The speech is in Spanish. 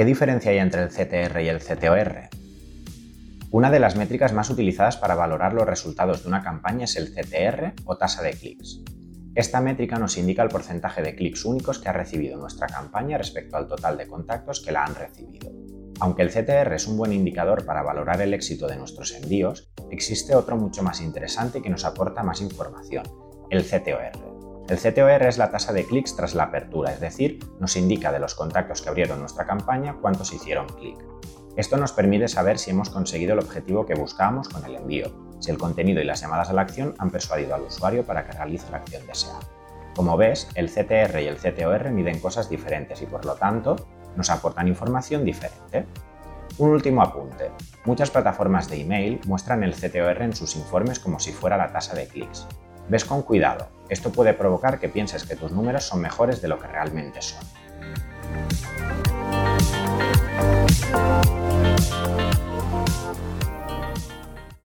¿Qué diferencia hay entre el CTR y el CTOR? Una de las métricas más utilizadas para valorar los resultados de una campaña es el CTR o tasa de clics. Esta métrica nos indica el porcentaje de clics únicos que ha recibido nuestra campaña respecto al total de contactos que la han recibido. Aunque el CTR es un buen indicador para valorar el éxito de nuestros envíos, existe otro mucho más interesante que nos aporta más información, el CTOR. El CTOR es la tasa de clics tras la apertura, es decir, nos indica de los contactos que abrieron nuestra campaña cuántos hicieron clic. Esto nos permite saber si hemos conseguido el objetivo que buscábamos con el envío, si el contenido y las llamadas a la acción han persuadido al usuario para que realice la acción deseada. Como ves, el CTR y el CTOR miden cosas diferentes y por lo tanto nos aportan información diferente. Un último apunte. Muchas plataformas de email muestran el CTOR en sus informes como si fuera la tasa de clics. Ves con cuidado, esto puede provocar que pienses que tus números son mejores de lo que realmente son.